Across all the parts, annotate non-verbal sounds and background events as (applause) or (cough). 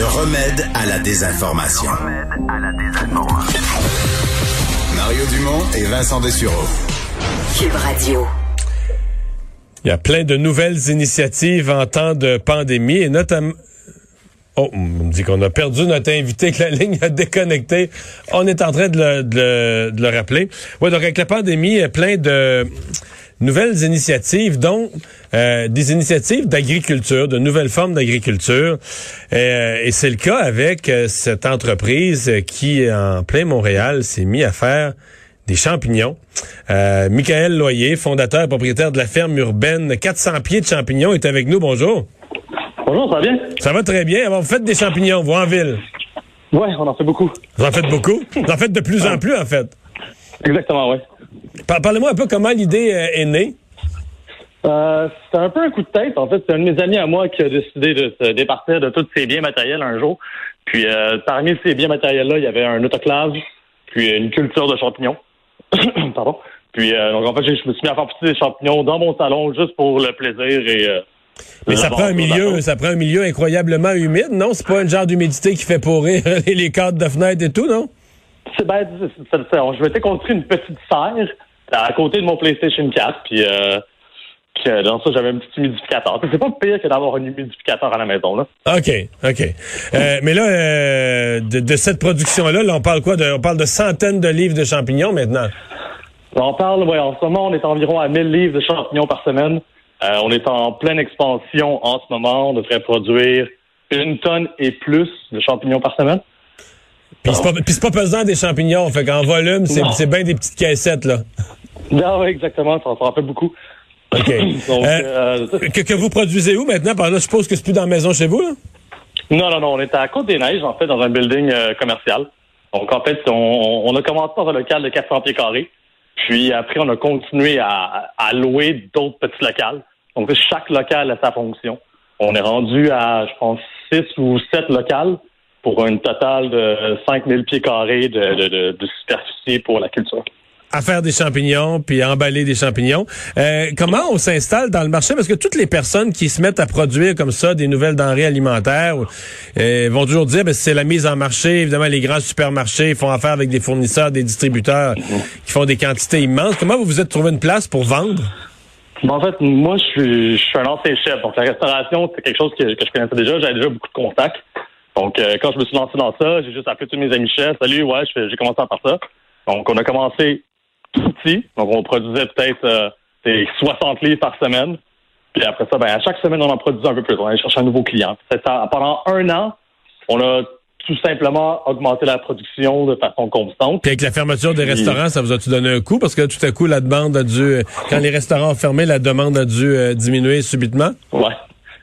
Le remède à la désinformation. Mario Dumont et Vincent Dessureau. Cube Radio. Il y a plein de nouvelles initiatives en temps de pandémie et notamment... Oh, on me dit qu'on a perdu notre invité, que la (laughs) ligne a déconnecté. On est en train de le, de le, de le rappeler. Oui, donc avec la pandémie, il y a plein de nouvelles initiatives, dont euh, des initiatives d'agriculture, de nouvelles formes d'agriculture. Euh, et c'est le cas avec euh, cette entreprise qui, en plein Montréal, s'est mis à faire des champignons. Euh, Michael Loyer, fondateur et propriétaire de la ferme urbaine 400 pieds de champignons, est avec nous. Bonjour. Bonjour, ça va bien? Ça va très bien. Vous faites des champignons, vous, en ville? Oui, on en fait beaucoup. Vous en faites beaucoup? Vous en faites de plus en plus, en fait? Exactement, oui. Parlez-moi un peu comment l'idée euh, est née. Euh, c'était un peu un coup de tête. En fait, c'est un de mes amis à moi qui a décidé de se départir de tous ses biens matériels un jour. Puis, euh, parmi ces biens matériels-là, il y avait un autoclave, puis une culture de champignons. (coughs) Pardon. Puis, euh, donc, en fait, je me suis mis à faire pousser des champignons dans mon salon juste pour le plaisir et. Euh, Mais ça prend un milieu, ça prend un milieu incroyablement humide, non? C'est pas un genre d'humidité qui fait pourrir (laughs) les cadres de fenêtres et tout, non? C'est ben, je m'étais construit une petite serre à côté de mon PlayStation 4, puis euh, dans ça, j'avais un petit humidificateur. C'est pas pire que d'avoir un humidificateur à la maison, là. OK, OK. Euh, mais là, euh, de, de cette production-là, là, on parle quoi? De, on parle de centaines de livres de champignons maintenant? On parle, ouais, en ce moment, on est environ à 1000 livres de champignons par semaine. Euh, on est en pleine expansion en ce moment. On devrait produire une tonne et plus de champignons par semaine. Puis c'est pas, pas pesant des champignons. Fait qu'en volume, c'est, bien des petites caissettes, là. Non, oui, exactement. Ça, en fait beaucoup. OK. (laughs) Donc, Euh, euh, que, que vous produisez où maintenant? Par là, je suppose que c'est plus dans la maison chez vous, là? non, non, non. On est à Côte-des-Neiges, en fait, dans un building euh, commercial. Donc, en fait, on, on a commencé dans un local de 400 pieds carrés. Puis après, on a continué à, à louer d'autres petits locales. Donc, chaque local a sa fonction. On est rendu à, je pense, 6 ou 7 locales pour un total de 5000 pieds carrés de, de, de, de superficie pour la culture. à faire des champignons puis à emballer des champignons. Euh, comment on s'installe dans le marché? Parce que toutes les personnes qui se mettent à produire comme ça des nouvelles denrées alimentaires euh, vont toujours dire ben, c'est la mise en marché. Évidemment, les grands supermarchés font affaire avec des fournisseurs, des distributeurs qui font des quantités immenses. Comment vous vous êtes trouvé une place pour vendre? Bon, en fait, moi, je suis, je suis un ancien chef. Donc, la restauration, c'est quelque chose que, que je connaissais déjà. J'avais déjà beaucoup de contacts. Donc, euh, quand je me suis lancé dans ça, j'ai juste appelé tous mes amis chefs. Salut, ouais, j'ai commencé par ça. Donc, on a commencé tout petit. Donc, on produisait peut-être euh, des 60 livres par semaine. Puis après ça, ben, à chaque semaine, on en produisait un peu plus. On allait chercher un nouveau client. Ça. Pendant un an, on a tout simplement augmenté la production de façon constante. Puis avec la fermeture des restaurants, ça vous a-tu donné un coup? Parce que tout à coup, la demande a dû... Quand les restaurants ont fermé, la demande a dû euh, diminuer subitement? Ouais.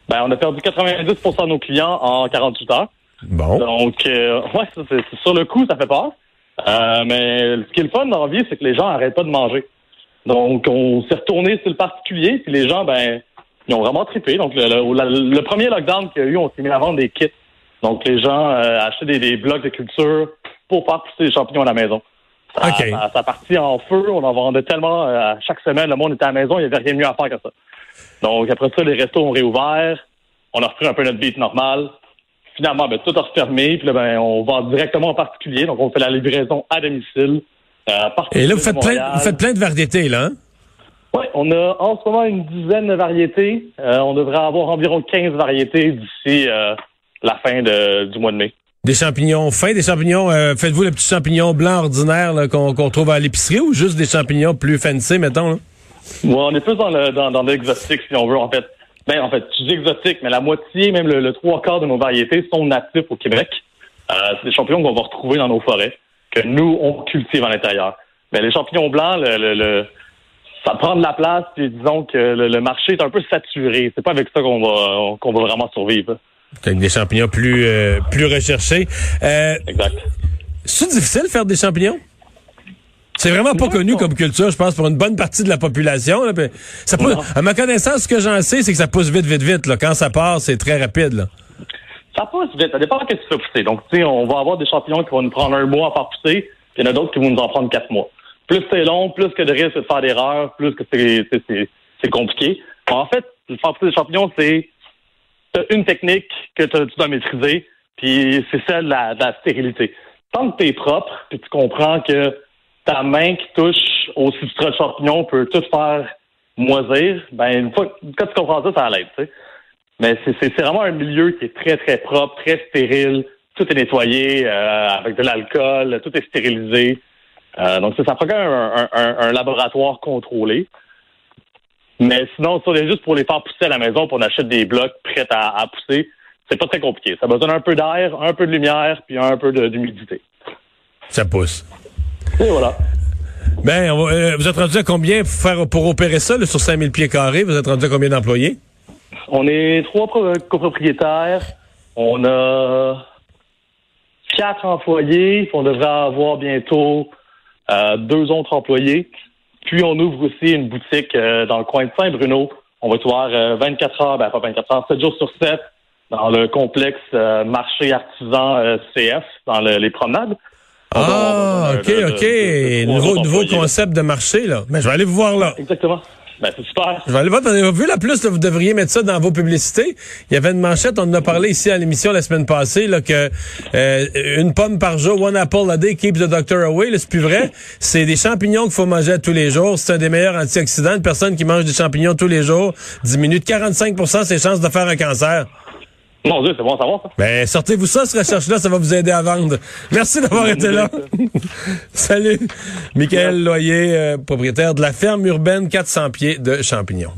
Ben, on a perdu 90 de nos clients en 48 heures. Bon. Donc, euh, ouais, ça, c'est, c'est sur le coup, ça fait peur. Euh, mais ce qui est le fun dans la vie, c'est que les gens n'arrêtent pas de manger. Donc, on s'est retourné sur le particulier, puis les gens, ben, ils ont vraiment trippé. Donc, le, le- le premier lockdown qu'il y a eu, on s'est mis à vendre des kits. Donc, les gens euh, achetaient des, des blocs de culture pour faire pousser des champignons à la maison. Ça, OK. ça, ça a parti en feu. On en vendait tellement euh, à chaque semaine. Le monde était à la maison. Il n'y avait rien de mieux à faire que ça. Donc, après ça, les restos ont réouvert. On a repris un peu notre beat normal. Finalement, ben, tout a refermé. Puis là, ben, on vend directement en particulier. Donc, on fait la livraison à domicile. euh, Et là, vous faites, plein, vous faites plein de variétés, là, hein? Oui, on a en ce moment une dizaine de variétés. Euh, on devrait avoir environ 15 variétés d'ici euh, la fin de- du mois de mai. Des champignons fins, des champignons... Faites-vous le petit champignon blanc ordinaire qu'on trouve à l'épicerie ou juste des champignons plus fancy, mettons? Là? Ouais, on est plus dans le dans, dans l'exotique, si on veut, en fait. Ben, en fait, je dis exotique, mais la moitié, même le, le trois quarts de nos variétés sont natifs au Québec. Euh, c'est des champignons qu'on va retrouver dans nos forêts, que nous, on cultive à l'intérieur. Mais les champignons blancs, le, le, le- ça prend de la place, puis disons que le, le marché est un peu saturé. C'est pas avec ça qu'on va qu'on va vraiment survivre. Avec des champignons plus, euh, plus recherchés. Euh, Exact. c'est difficile de faire des champignons? C'est vraiment pas connu comme culture, je pense, pour une bonne partie de la population. Là, puis ça pousse- Non. à ma connaissance, ce que j'en sais, c'est que ça pousse vite, vite, vite. Là. Quand ça part, c'est très rapide. Là. Ça pousse vite. Ça dépend de ce que tu fais pousser. Donc, tu sais, on va avoir des champignons qui vont nous prendre un mois à faire pousser, puis il y en a d'autres qui vont nous en prendre quatre mois. Plus c'est long, plus que de risque de faire d'erreurs, plus que c'est, compliqué. En fait, le faire pousser des champignons, c'est une technique que tu dois maîtriser, puis c'est celle de la, de la stérilité. Tant que tu es propre, puis tu comprends que ta main qui touche au substrat champignon peut tout faire moisir, ben une fois quand tu comprends ça, ça l'aide, tu sais. Mais c'est vraiment un milieu qui est très, très propre, très stérile. Tout est nettoyé euh, avec de l'alcool, tout est stérilisé. Euh, donc ça, ça quand même un, un- un- un laboratoire contrôlé. Mais sinon, si on est juste pour les faire pousser à la maison, puis on achète des blocs prêts à, à pousser, c'est pas très compliqué. Ça besoin d'un peu d'air, un peu de lumière, puis un peu d'humidité. Ça pousse. Et voilà. Ben, on va- euh, vous êtes rendu à combien pour, faire, pour opérer ça là, sur 5000 pieds carrés? Vous êtes rendu à combien d'employés? On est trois pro- copropriétaires. On a quatre employés. puis On devrait avoir bientôt euh, deux autres employés. Puis on ouvre aussi une boutique euh, dans le coin de Saint-Bruno. On va euh, 24 heures, ben pas 24 heures, 7 jours sur 7 dans le complexe euh, marché artisan euh, CF, dans le- les promenades. Ah, va- OK, OK. nouveau nouveau concept de marché, là. Mais je vais aller vous voir là. Exactement. Ben, c'est super. Je vais aller voir. Vous avez vu la plus, là, vous devriez mettre ça dans vos publicités. Il y avait une manchette, on en a parlé ici à l'émission la semaine passée, là, que euh, une pomme par jour, one apple a day keeps the doctor away. C'est plus vrai. (laughs) C'est des champignons qu'il faut manger tous les jours. C'est un des meilleurs antioxydants. Une personne qui mange des champignons tous les jours diminue de 45% ses chances de faire un cancer. Mon Dieu, c'est bon à savoir, ça. Ben, sortez-vous ça, cette recherche-là, ça va vous aider à vendre. Merci d'avoir été là. (laughs) Salut. Michael Loyer, euh, propriétaire de la ferme urbaine 400 pieds de champignons.